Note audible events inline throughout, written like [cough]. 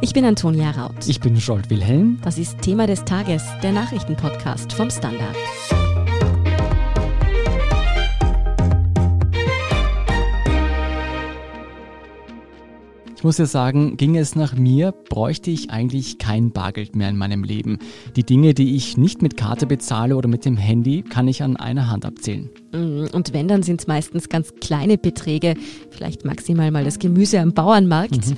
Ich bin Antonia Raut. Ich bin Scholt Wilhelm. Das ist Thema des Tages, der Nachrichtenpodcast vom Standard. Ich muss ja sagen, ging es nach mir, bräuchte ich eigentlich kein Bargeld mehr in meinem Leben. Die Dinge, die ich nicht mit Karte bezahle oder mit dem Handy, kann ich an einer Hand abzählen. Mm, und wenn, dann sind es meistens ganz kleine Beträge, vielleicht maximal mal das Gemüse am Bauernmarkt. Mhm.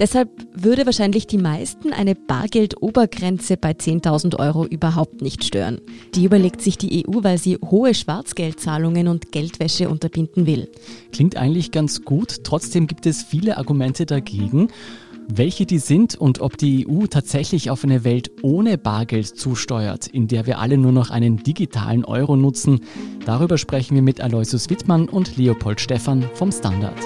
Deshalb würde wahrscheinlich die meisten eine Bargeldobergrenze bei 10.000 Euro überhaupt nicht stören. Die überlegt sich die EU, weil sie hohe Schwarzgeldzahlungen und Geldwäsche unterbinden will. Klingt eigentlich ganz gut, trotzdem gibt es viele Argumente dagegen. Welche die sind und ob die EU tatsächlich auf eine Welt ohne Bargeld zusteuert, in der wir alle nur noch einen digitalen Euro nutzen, darüber sprechen wir mit Aloysius Wittmann und Leopold Stephan vom Standard.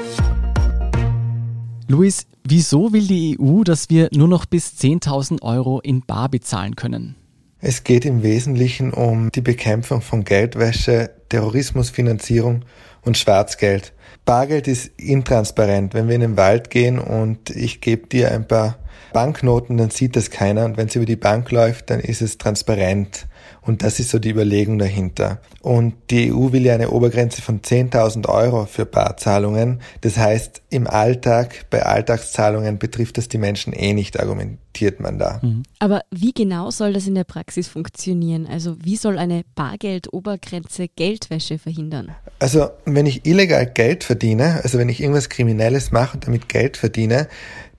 Luis, wieso will die EU, dass wir nur noch bis 10.000 Euro in Bar bezahlen können? Es geht im Wesentlichen um die Bekämpfung von Geldwäsche, Terrorismusfinanzierung und Schwarzgeld. Bargeld ist intransparent. Wenn wir in den Wald gehen und ich gebe dir ein paar Banknoten, dann sieht das keiner. Und wenn es über die Bank läuft, dann ist es transparent. Und das ist so die Überlegung dahinter. Und die EU will ja eine Obergrenze von 10.000 Euro für Barzahlungen. Das heißt, im Alltag, bei Alltagszahlungen betrifft das die Menschen eh nicht, argumentiert man da. Mhm. Aber wie genau soll das in der Praxis funktionieren? Also wie soll eine Bargeldobergrenze Geldwäsche verhindern? Also wenn ich illegal Geld verdiene, also wenn ich irgendwas Kriminelles mache und damit Geld verdiene,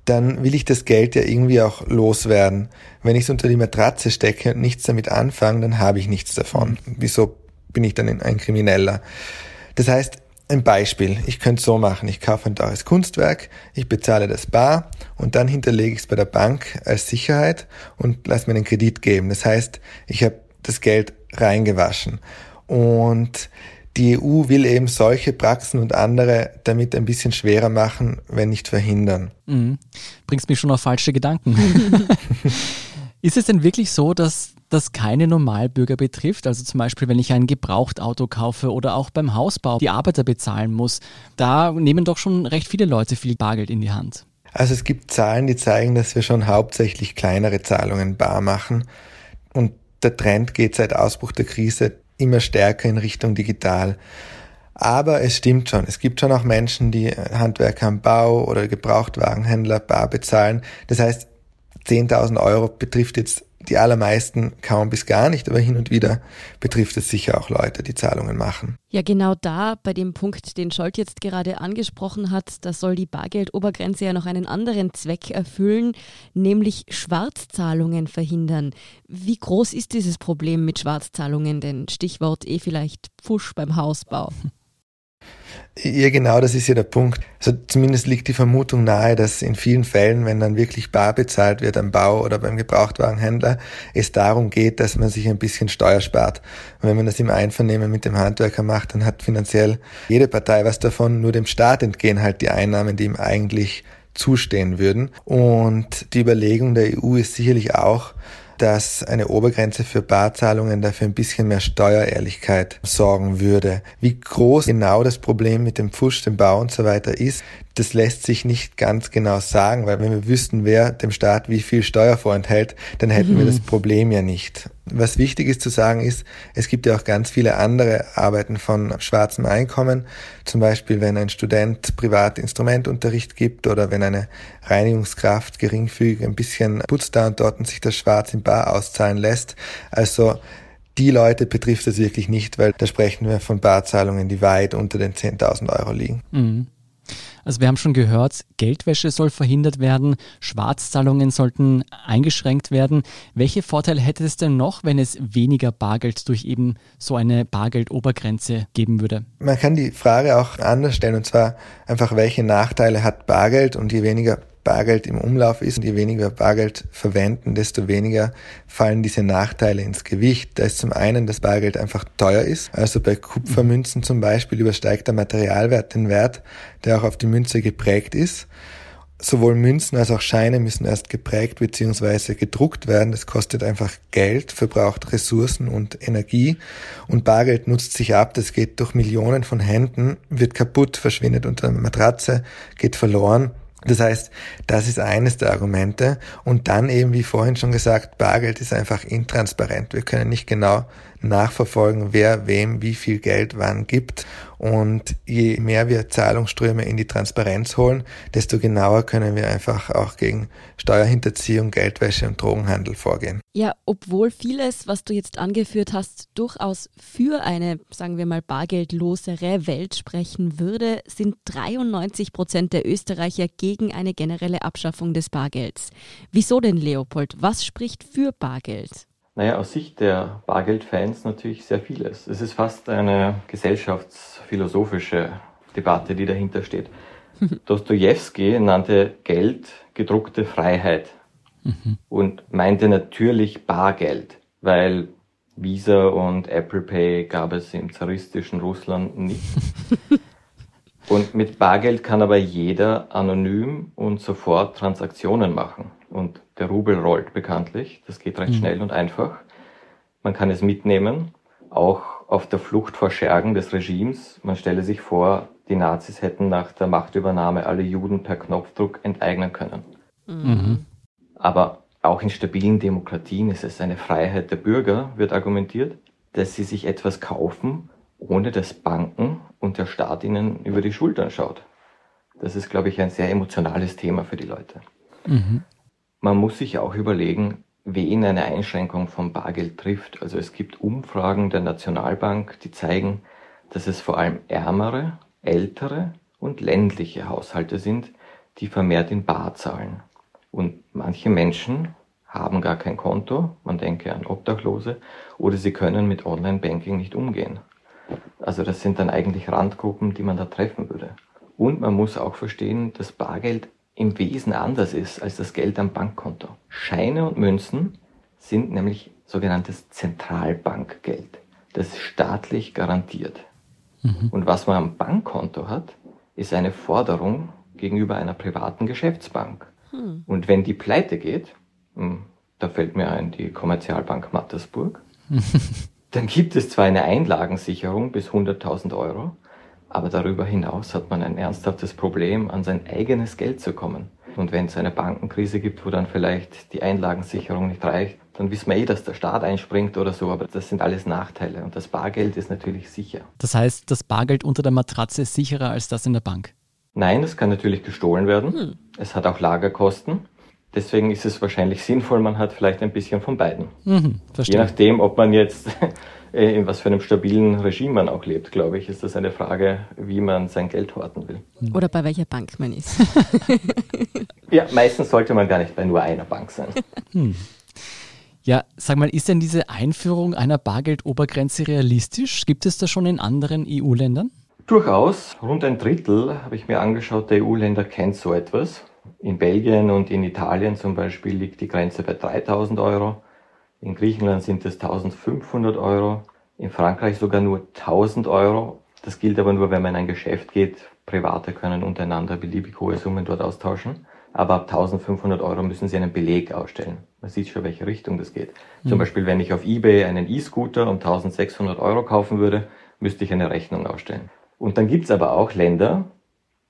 dann will ich das Geld ja irgendwie auch loswerden. Wenn ich es unter die Matratze stecke und nichts damit anfange, dann habe ich nichts davon. Wieso bin ich dann ein Krimineller? Das heißt, ein Beispiel. Ich könnte so machen. Ich kaufe ein teures Kunstwerk, ich bezahle das bar und dann hinterlege ich es bei der Bank als Sicherheit und lasse mir einen Kredit geben. Das heißt, ich habe das Geld reingewaschen. Und die EU will eben solche Praxen und andere damit ein bisschen schwerer machen, wenn nicht verhindern. Mhm. Bringst mich schon auf falsche Gedanken. [laughs] Ist es denn wirklich so, dass das keine Normalbürger betrifft? Also zum Beispiel, wenn ich ein Gebrauchtauto kaufe oder auch beim Hausbau die Arbeiter bezahlen muss, da nehmen doch schon recht viele Leute viel Bargeld in die Hand. Also es gibt Zahlen, die zeigen, dass wir schon hauptsächlich kleinere Zahlungen bar machen. Und der Trend geht seit Ausbruch der Krise immer stärker in Richtung digital. Aber es stimmt schon, es gibt schon auch Menschen, die Handwerker am Bau oder Gebrauchtwagenhändler bar bezahlen. Das heißt, 10.000 Euro betrifft jetzt die allermeisten kaum bis gar nicht, aber hin und wieder betrifft es sicher auch Leute, die Zahlungen machen. Ja, genau da, bei dem Punkt, den Scholt jetzt gerade angesprochen hat, da soll die Bargeldobergrenze ja noch einen anderen Zweck erfüllen, nämlich Schwarzzahlungen verhindern. Wie groß ist dieses Problem mit Schwarzzahlungen denn? Stichwort eh vielleicht Pfusch beim Hausbau. Ja, genau, das ist ja der Punkt. Also zumindest liegt die Vermutung nahe, dass in vielen Fällen, wenn dann wirklich bar bezahlt wird am Bau oder beim Gebrauchtwagenhändler, es darum geht, dass man sich ein bisschen Steuer spart. Und wenn man das im Einvernehmen mit dem Handwerker macht, dann hat finanziell jede Partei was davon, nur dem Staat entgehen halt die Einnahmen, die ihm eigentlich zustehen würden. Und die Überlegung der EU ist sicherlich auch, dass eine Obergrenze für Barzahlungen dafür ein bisschen mehr Steuerehrlichkeit sorgen würde. Wie groß genau das Problem mit dem Pfusch, dem Bau und so weiter ist, das lässt sich nicht ganz genau sagen, weil wenn wir wüssten, wer dem Staat wie viel Steuer vorenthält, dann hätten mhm. wir das Problem ja nicht. Was wichtig ist zu sagen ist, es gibt ja auch ganz viele andere Arbeiten von schwarzem Einkommen. Zum Beispiel, wenn ein Student privat Instrumentunterricht gibt oder wenn eine Reinigungskraft geringfügig ein bisschen putzt da und dort und sich das Schwarz im Bar auszahlen lässt. Also die Leute betrifft es wirklich nicht, weil da sprechen wir von Barzahlungen, die weit unter den 10.000 Euro liegen. Mhm. Also wir haben schon gehört, Geldwäsche soll verhindert werden, Schwarzzahlungen sollten eingeschränkt werden. Welche Vorteile hätte es denn noch, wenn es weniger Bargeld durch eben so eine Bargeldobergrenze geben würde? Man kann die Frage auch anders stellen und zwar einfach, welche Nachteile hat Bargeld und je weniger Bargeld im Umlauf ist und je weniger Bargeld verwenden, desto weniger fallen diese Nachteile ins Gewicht. Da ist zum einen, dass Bargeld einfach teuer ist. Also bei Kupfermünzen zum Beispiel übersteigt der Materialwert den Wert, der auch auf die Münze geprägt ist. Sowohl Münzen als auch Scheine müssen erst geprägt bzw. gedruckt werden. Das kostet einfach Geld, verbraucht Ressourcen und Energie. Und Bargeld nutzt sich ab. Das geht durch Millionen von Händen, wird kaputt, verschwindet unter einer Matratze, geht verloren Das heißt, das ist eines der Argumente. Und dann eben, wie vorhin schon gesagt, Bargeld ist einfach intransparent. Wir können nicht genau nachverfolgen, wer wem wie viel Geld wann gibt. Und je mehr wir Zahlungsströme in die Transparenz holen, desto genauer können wir einfach auch gegen Steuerhinterziehung, Geldwäsche und Drogenhandel vorgehen. Ja, obwohl vieles, was du jetzt angeführt hast, durchaus für eine, sagen wir mal, bargeldlosere Welt sprechen würde, sind 93 Prozent der Österreicher gegen eine generelle Abschaffung des Bargelds. Wieso denn, Leopold? Was spricht für Bargeld? Naja, aus Sicht der Bargeldfans natürlich sehr vieles. Es ist fast eine gesellschaftsphilosophische Debatte, die dahinter steht. [laughs] Dostoevsky nannte Geld gedruckte Freiheit mhm. und meinte natürlich Bargeld, weil Visa und Apple Pay gab es im zaristischen Russland nicht. [laughs] und mit Bargeld kann aber jeder anonym und sofort Transaktionen machen. Und der Rubel rollt bekanntlich. Das geht recht mhm. schnell und einfach. Man kann es mitnehmen, auch auf der Flucht vor Schergen des Regimes. Man stelle sich vor, die Nazis hätten nach der Machtübernahme alle Juden per Knopfdruck enteignen können. Mhm. Aber auch in stabilen Demokratien ist es eine Freiheit der Bürger, wird argumentiert, dass sie sich etwas kaufen, ohne dass Banken und der Staat ihnen über die Schultern schaut. Das ist, glaube ich, ein sehr emotionales Thema für die Leute. Mhm. Man muss sich auch überlegen, wen eine Einschränkung vom Bargeld trifft. Also es gibt Umfragen der Nationalbank, die zeigen, dass es vor allem ärmere, ältere und ländliche Haushalte sind, die vermehrt in Bar zahlen. Und manche Menschen haben gar kein Konto, man denke an Obdachlose, oder sie können mit Online-Banking nicht umgehen. Also das sind dann eigentlich Randgruppen, die man da treffen würde. Und man muss auch verstehen, dass Bargeld im Wesen anders ist als das Geld am Bankkonto. Scheine und Münzen sind nämlich sogenanntes Zentralbankgeld. Das ist staatlich garantiert. Mhm. Und was man am Bankkonto hat, ist eine Forderung gegenüber einer privaten Geschäftsbank. Mhm. Und wenn die pleite geht, hm, da fällt mir ein die Kommerzialbank Mattersburg, [laughs] dann gibt es zwar eine Einlagensicherung bis 100.000 Euro, aber darüber hinaus hat man ein ernsthaftes Problem, an sein eigenes Geld zu kommen. Und wenn es eine Bankenkrise gibt, wo dann vielleicht die Einlagensicherung nicht reicht, dann wissen wir eh, dass der Staat einspringt oder so, aber das sind alles Nachteile. Und das Bargeld ist natürlich sicher. Das heißt, das Bargeld unter der Matratze ist sicherer als das in der Bank? Nein, es kann natürlich gestohlen werden. Hm. Es hat auch Lagerkosten. Deswegen ist es wahrscheinlich sinnvoll, man hat vielleicht ein bisschen von beiden. Mhm, Je nachdem, ob man jetzt [laughs] äh, in was für einem stabilen Regime man auch lebt, glaube ich, ist das eine Frage, wie man sein Geld horten will. Oder bei welcher Bank man ist. [laughs] ja, meistens sollte man gar nicht bei nur einer Bank sein. Hm. Ja, sag mal, ist denn diese Einführung einer Bargeldobergrenze realistisch? Gibt es das schon in anderen EU-Ländern? Durchaus. Rund ein Drittel, habe ich mir angeschaut, der EU-Länder kennt so etwas. In Belgien und in Italien zum Beispiel liegt die Grenze bei 3000 Euro. In Griechenland sind es 1500 Euro, in Frankreich sogar nur 1000 Euro. Das gilt aber nur, wenn man in ein Geschäft geht. Private können untereinander beliebig hohe Summen dort austauschen. Aber ab 1500 Euro müssen sie einen Beleg ausstellen. Man sieht schon, welche Richtung das geht. Mhm. Zum Beispiel, wenn ich auf eBay einen E-Scooter um 1600 Euro kaufen würde, müsste ich eine Rechnung ausstellen. Und dann gibt's aber auch Länder,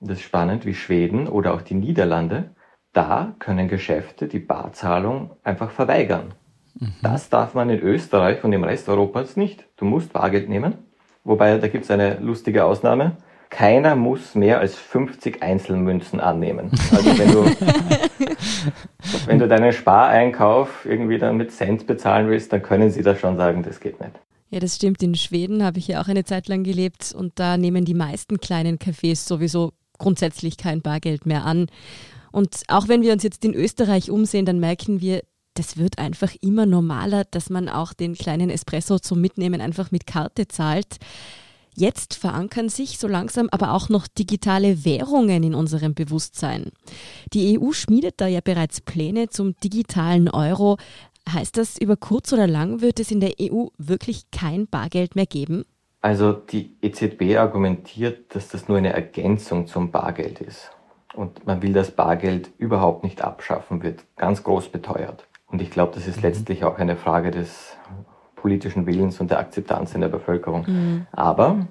das ist spannend, wie Schweden oder auch die Niederlande. Da können Geschäfte die Barzahlung einfach verweigern. Mhm. Das darf man in Österreich und im Rest Europas nicht. Du musst Bargeld nehmen. Wobei, da gibt es eine lustige Ausnahme. Keiner muss mehr als 50 Einzelmünzen annehmen. Also wenn du, [laughs] wenn du deinen Spareinkauf irgendwie dann mit Cent bezahlen willst, dann können sie da schon sagen, das geht nicht. Ja, das stimmt. In Schweden habe ich ja auch eine Zeit lang gelebt und da nehmen die meisten kleinen Cafés sowieso grundsätzlich kein Bargeld mehr an. Und auch wenn wir uns jetzt in Österreich umsehen, dann merken wir, das wird einfach immer normaler, dass man auch den kleinen Espresso zum Mitnehmen einfach mit Karte zahlt. Jetzt verankern sich so langsam aber auch noch digitale Währungen in unserem Bewusstsein. Die EU schmiedet da ja bereits Pläne zum digitalen Euro. Heißt das, über kurz oder lang wird es in der EU wirklich kein Bargeld mehr geben? Also die EZB argumentiert, dass das nur eine Ergänzung zum Bargeld ist. Und man will das Bargeld überhaupt nicht abschaffen, wird ganz groß beteuert. Und ich glaube, das ist mhm. letztlich auch eine Frage des politischen Willens und der Akzeptanz in der Bevölkerung. Mhm. Aber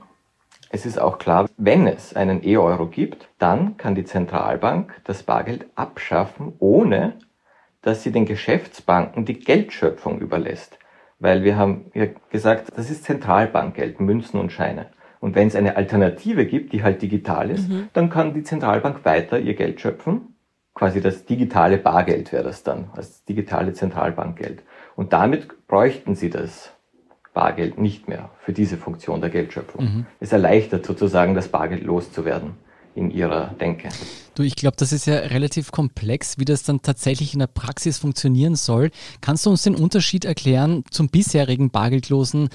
Es ist auch klar, wenn es einen E-Euro gibt, dann kann die Zentralbank das Bargeld abschaffen, ohne dass sie den Geschäftsbanken die Geldschöpfung überlässt. Weil wir haben ja gesagt, das ist Zentralbankgeld, Münzen und Scheine. Und wenn es eine Alternative gibt, die halt digital ist, mhm. dann kann die Zentralbank weiter ihr Geld schöpfen. Quasi das digitale Bargeld wäre das dann, das digitale Zentralbankgeld. Und damit bräuchten sie das Bargeld nicht mehr für diese Funktion der Geldschöpfung. Mhm. Es erleichtert sozusagen, das Bargeld loszuwerden in ihrer Denke. Du, ich glaube, das ist ja relativ komplex, wie das dann tatsächlich in der Praxis funktionieren soll. Kannst du uns den Unterschied erklären zum bisherigen bargeldlosen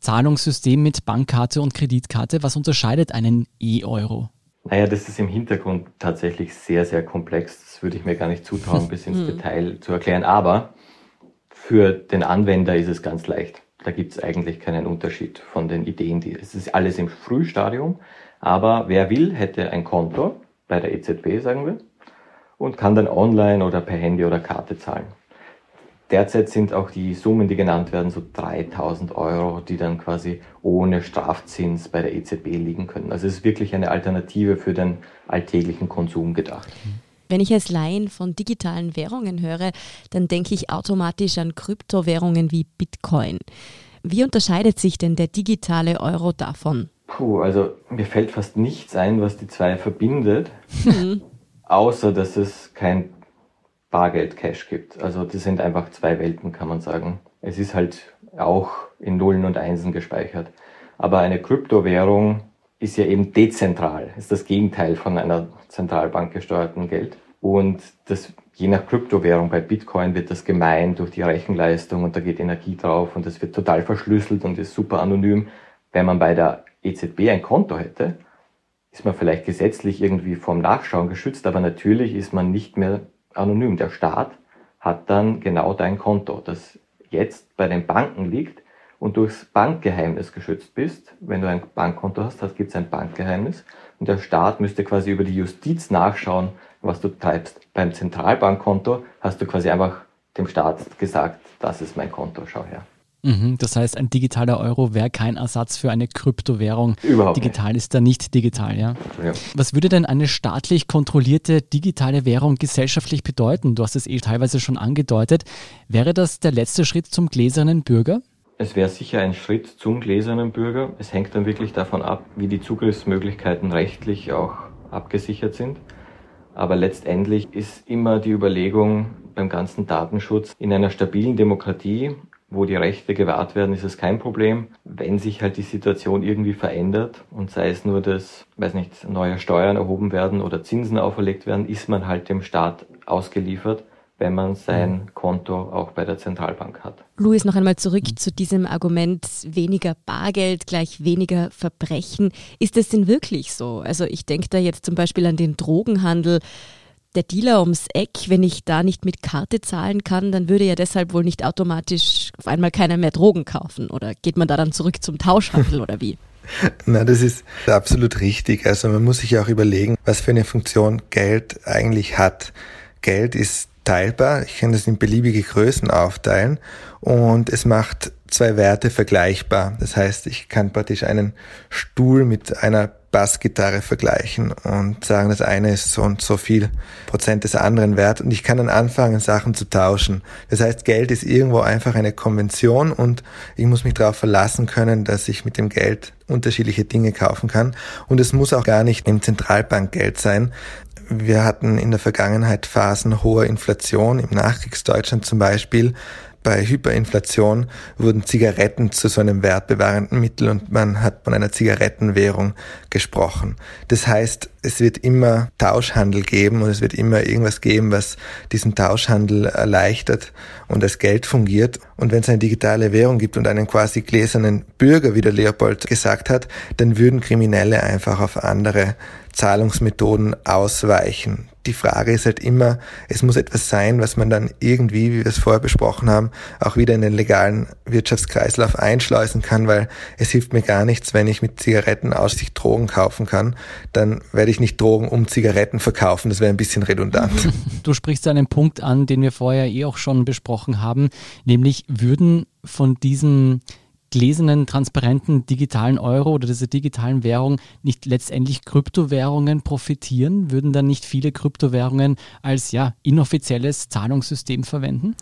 Zahlungssystem mit Bankkarte und Kreditkarte? Was unterscheidet einen E-Euro? Naja, das ist im Hintergrund tatsächlich sehr, sehr komplex. Das würde ich mir gar nicht zutrauen, [laughs] bis ins hm. Detail zu erklären. Aber für den Anwender ist es ganz leicht. Da gibt es eigentlich keinen Unterschied von den Ideen. Die, es ist alles im Frühstadium, aber wer will, hätte ein Konto bei der EZB, sagen wir, und kann dann online oder per Handy oder Karte zahlen. Derzeit sind auch die Summen, die genannt werden, so 3000 Euro, die dann quasi ohne Strafzins bei der EZB liegen können. Also es ist wirklich eine Alternative für den alltäglichen Konsum gedacht. Wenn ich als Laien von digitalen Währungen höre, dann denke ich automatisch an Kryptowährungen wie Bitcoin. Wie unterscheidet sich denn der digitale Euro davon? Puh, also mir fällt fast nichts ein, was die zwei verbindet, mhm. außer dass es kein Bargeld-Cash gibt. Also das sind einfach zwei Welten, kann man sagen. Es ist halt auch in Nullen und Einsen gespeichert. Aber eine Kryptowährung ist ja eben dezentral, ist das Gegenteil von einer Zentralbank gesteuerten Geld. Und das, je nach Kryptowährung, bei Bitcoin wird das gemeint durch die Rechenleistung und da geht Energie drauf und das wird total verschlüsselt und ist super anonym. Wenn man bei der EZB ein Konto hätte, ist man vielleicht gesetzlich irgendwie vom Nachschauen geschützt, aber natürlich ist man nicht mehr anonym. Der Staat hat dann genau dein Konto, das jetzt bei den Banken liegt und durchs Bankgeheimnis geschützt bist. Wenn du ein Bankkonto hast, gibt es ein Bankgeheimnis und der Staat müsste quasi über die Justiz nachschauen, was du treibst. Beim Zentralbankkonto hast du quasi einfach dem Staat gesagt, das ist mein Konto, schau her. Mhm, das heißt, ein digitaler Euro wäre kein Ersatz für eine Kryptowährung. Überhaupt digital nicht. ist da nicht digital, ja? ja? Was würde denn eine staatlich kontrollierte digitale Währung gesellschaftlich bedeuten? Du hast es eh teilweise schon angedeutet. Wäre das der letzte Schritt zum gläsernen Bürger? Es wäre sicher ein Schritt zum gläsernen Bürger. Es hängt dann wirklich davon ab, wie die Zugriffsmöglichkeiten rechtlich auch abgesichert sind. Aber letztendlich ist immer die Überlegung beim ganzen Datenschutz in einer stabilen Demokratie wo die Rechte gewahrt werden, ist es kein Problem. Wenn sich halt die Situation irgendwie verändert und sei es nur, dass, weiß nicht, neue Steuern erhoben werden oder Zinsen auferlegt werden, ist man halt dem Staat ausgeliefert, wenn man sein mhm. Konto auch bei der Zentralbank hat. Louis, noch einmal zurück zu diesem Argument weniger Bargeld gleich weniger Verbrechen. Ist es denn wirklich so? Also ich denke da jetzt zum Beispiel an den Drogenhandel der Dealer ums Eck, wenn ich da nicht mit Karte zahlen kann, dann würde ja deshalb wohl nicht automatisch auf einmal keiner mehr Drogen kaufen. Oder geht man da dann zurück zum Tauschhandel [laughs] oder wie? Na, das ist absolut richtig. Also man muss sich auch überlegen, was für eine Funktion Geld eigentlich hat. Geld ist teilbar. Ich kann das in beliebige Größen aufteilen und es macht zwei Werte vergleichbar. Das heißt, ich kann praktisch einen Stuhl mit einer Bassgitarre vergleichen und sagen, das eine ist so und so viel Prozent des anderen wert und ich kann dann anfangen, Sachen zu tauschen. Das heißt, Geld ist irgendwo einfach eine Konvention und ich muss mich darauf verlassen können, dass ich mit dem Geld unterschiedliche Dinge kaufen kann und es muss auch gar nicht im Zentralbankgeld sein. Wir hatten in der Vergangenheit Phasen hoher Inflation, im Nachkriegsdeutschland zum Beispiel, bei Hyperinflation wurden Zigaretten zu so einem wertbewahrenden Mittel und man hat von einer Zigarettenwährung gesprochen. Das heißt, es wird immer Tauschhandel geben und es wird immer irgendwas geben, was diesen Tauschhandel erleichtert und als Geld fungiert. Und wenn es eine digitale Währung gibt und einen quasi gläsernen Bürger, wie der Leopold gesagt hat, dann würden Kriminelle einfach auf andere Zahlungsmethoden ausweichen die Frage ist halt immer, es muss etwas sein, was man dann irgendwie, wie wir es vorher besprochen haben, auch wieder in den legalen Wirtschaftskreislauf einschleusen kann, weil es hilft mir gar nichts, wenn ich mit Zigaretten ausschließlich Drogen kaufen kann. Dann werde ich nicht Drogen um Zigaretten verkaufen, das wäre ein bisschen redundant. [laughs] Du sprichst einen Punkt an, den wir vorher eh auch schon besprochen haben, nämlich würden von diesen gläsernen, transparenten digitalen Euro oder dieser digitalen Währung nicht letztendlich Kryptowährungen profitieren? Würden dann nicht viele Kryptowährungen als ja, inoffizielles Zahlungssystem verwenden?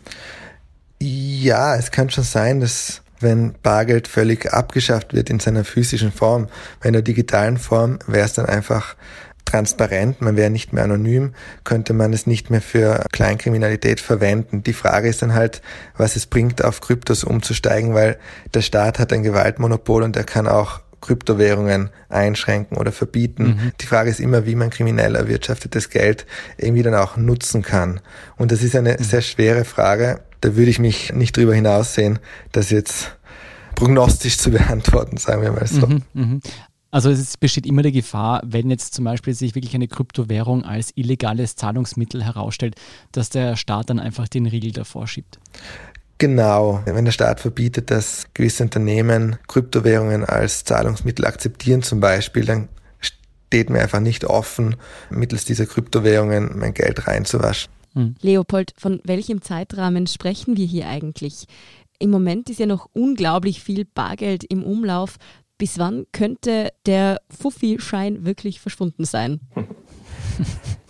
Ja, es kann schon sein, dass wenn Bargeld völlig abgeschafft wird in seiner physischen Form, bei einer digitalen Form wäre es dann einfach transparent, man wäre nicht mehr anonym, könnte man es nicht mehr für Kleinkriminalität verwenden. Die Frage ist dann halt, was es bringt, auf Kryptos umzusteigen, weil der Staat hat ein Gewaltmonopol und er kann auch Kryptowährungen einschränken oder verbieten. Mhm. Die Frage ist immer, wie man kriminell erwirtschaftetes Geld irgendwie dann auch nutzen kann. Und das ist eine mhm. sehr schwere Frage. Da würde ich mich nicht drüber hinaussehen, das jetzt prognostisch zu [laughs] beantworten, sagen wir mal so. Mhm, mh. Also es besteht immer die Gefahr, wenn jetzt zum Beispiel sich wirklich eine Kryptowährung als illegales Zahlungsmittel herausstellt, dass der Staat dann einfach den Riegel davor schiebt. Genau, wenn der Staat verbietet, dass gewisse Unternehmen Kryptowährungen als Zahlungsmittel akzeptieren zum Beispiel, dann steht mir einfach nicht offen, mittels dieser Kryptowährungen mein Geld reinzuwaschen. Hm. Leopold, von welchem Zeitrahmen sprechen wir hier eigentlich? Im Moment ist ja noch unglaublich viel Bargeld im Umlauf. Bis wann könnte der Fuffi-Schein wirklich verschwunden sein? [laughs]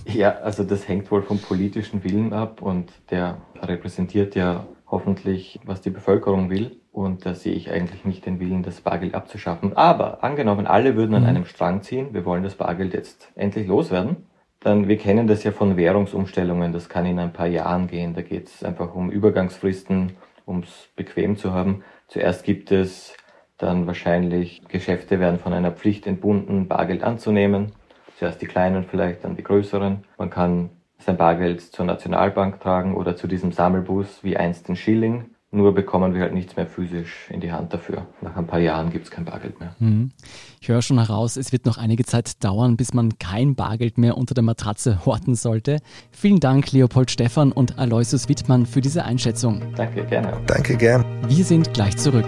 Ja, also das hängt wohl vom politischen Willen ab und der repräsentiert ja hoffentlich, was die Bevölkerung will. Und da sehe ich eigentlich nicht den Willen, das Bargeld abzuschaffen. Aber angenommen, alle würden an mhm. einem Strang ziehen, wir wollen das Bargeld jetzt endlich loswerden, dann, wir kennen das ja von Währungsumstellungen, das kann in ein paar Jahren gehen. Da geht es einfach um Übergangsfristen, um es bequem zu haben. Zuerst gibt es dann wahrscheinlich Geschäfte werden von einer Pflicht entbunden, Bargeld anzunehmen. Zuerst die kleinen, vielleicht dann die größeren. Man kann sein Bargeld zur Nationalbank tragen oder zu diesem Sammelbus wie einst den Schilling. Nur bekommen wir halt nichts mehr physisch in die Hand dafür. Nach ein paar Jahren gibt es kein Bargeld mehr. Mhm. Ich höre schon heraus, es wird noch einige Zeit dauern, bis man kein Bargeld mehr unter der Matratze horten sollte. Vielen Dank, Leopold Stephan und Aloysius Wittmann, für diese Einschätzung. Danke, gerne. Danke, gern. Wir sind gleich zurück.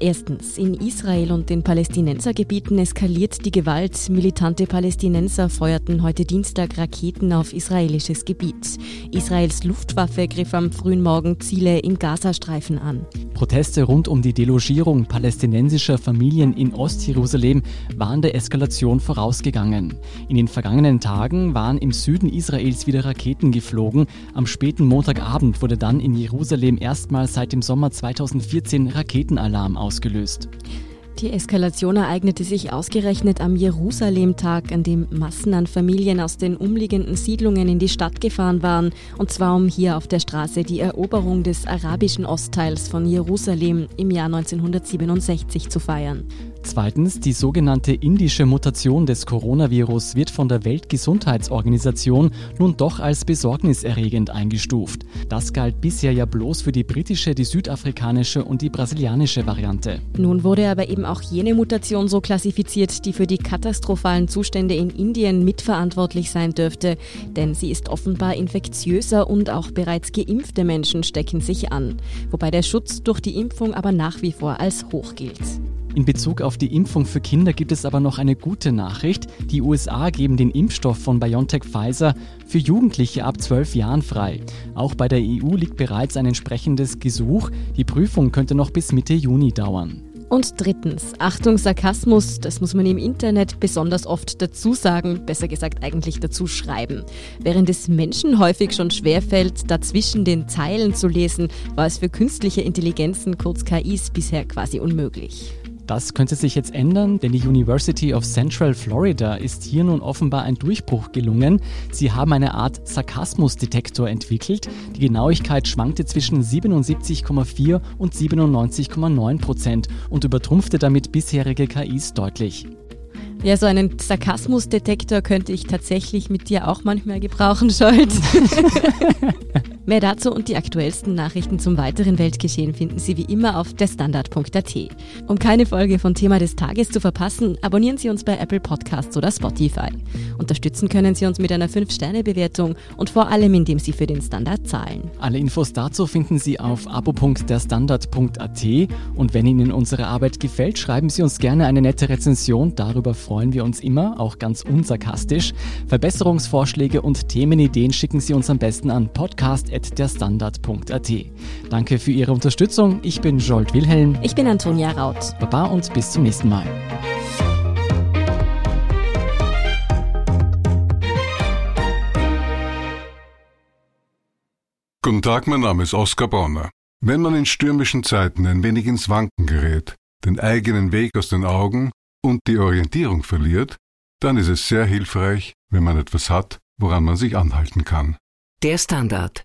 Erstens, in Israel und den Palästinensergebieten eskaliert die Gewalt. Militante Palästinenser feuerten heute Dienstag Raketen auf israelisches Gebiet. Israels Luftwaffe griff am frühen Morgen Ziele im Gazastreifen an. Proteste rund um die Delogierung palästinensischer Familien in Ostjerusalem waren der Eskalation vorausgegangen. In den vergangenen Tagen waren im Süden Israels wieder Raketen geflogen. Am späten Montagabend wurde dann in Jerusalem erstmals seit dem Sommer 2014 Raketenalarm ausgelöst ausgelöst. Die Eskalation ereignete sich ausgerechnet am Jerusalem-Tag, an dem Massen an Familien aus den umliegenden Siedlungen in die Stadt gefahren waren, und zwar um hier auf der Straße die Eroberung des arabischen Ostteils von Jerusalem im Jahr 1967 zu feiern. Zweitens, die sogenannte indische Mutation des Coronavirus wird von der Weltgesundheitsorganisation nun doch als besorgniserregend eingestuft. Das galt bisher ja bloß für die britische, die südafrikanische und die brasilianische Variante. Nun wurde aber eben auch jene Mutation so klassifiziert, die für die katastrophalen Zustände in Indien mitverantwortlich sein dürfte, denn sie ist offenbar infektiöser und auch bereits geimpfte Menschen stecken sich an, wobei der Schutz durch die Impfung aber nach wie vor als hoch gilt. In Bezug auf die Impfung für Kinder gibt es aber noch eine gute Nachricht. Die USA geben den Impfstoff von BioNTech Pfizer für Jugendliche ab 12 Jahren frei. Auch bei der EU liegt bereits ein entsprechendes Gesuch. Die Prüfung könnte noch bis Mitte Juni dauern. Und drittens, Achtung Sarkasmus, das muss man im Internet besonders oft dazu sagen, besser gesagt eigentlich dazu schreiben. Während es Menschen häufig schon schwerfällt, dazwischen den Zeilen zu lesen, war es für künstliche Intelligenzen, kurz KIs, bisher quasi unmöglich. Das könnte sich jetzt ändern, denn die University of Central Florida ist hier nun offenbar ein Durchbruch gelungen. Sie haben eine Art Sarkasmusdetektor entwickelt. Die Genauigkeit schwankte zwischen 77,4 und 97,9 Prozent und übertrumpfte damit bisherige KIs deutlich. Ja, so einen Sarkasmusdetektor könnte ich tatsächlich mit dir auch manchmal gebrauchen, Scholz. [laughs] Mehr dazu und die aktuellsten Nachrichten zum weiteren Weltgeschehen finden Sie wie immer auf derstandard.at. Um keine Folge von Thema des Tages zu verpassen, abonnieren Sie uns bei Apple Podcasts oder Spotify. Unterstützen können Sie uns mit einer 5-Sterne-Bewertung und vor allem, indem Sie für den Standard zahlen. Alle Infos dazu finden Sie auf abo.derstandard.at und wenn Ihnen unsere Arbeit gefällt, schreiben Sie uns gerne eine nette Rezension. Darüber freuen wir uns immer, auch ganz unsarkastisch. Verbesserungsvorschläge und Themenideen schicken Sie uns am besten an podcast.derstandard.at. Danke für Ihre Unterstützung. Ich bin Jolt Wilhelm. Ich bin Antonia Raut. Baba und bis zum nächsten Mal. Guten Tag, mein Name ist Oskar Bonner. Wenn man in stürmischen Zeiten ein wenig ins Wanken gerät, den eigenen Weg aus den Augen und die Orientierung verliert, dann ist es sehr hilfreich, wenn man etwas hat, woran man sich anhalten kann. Der Standard,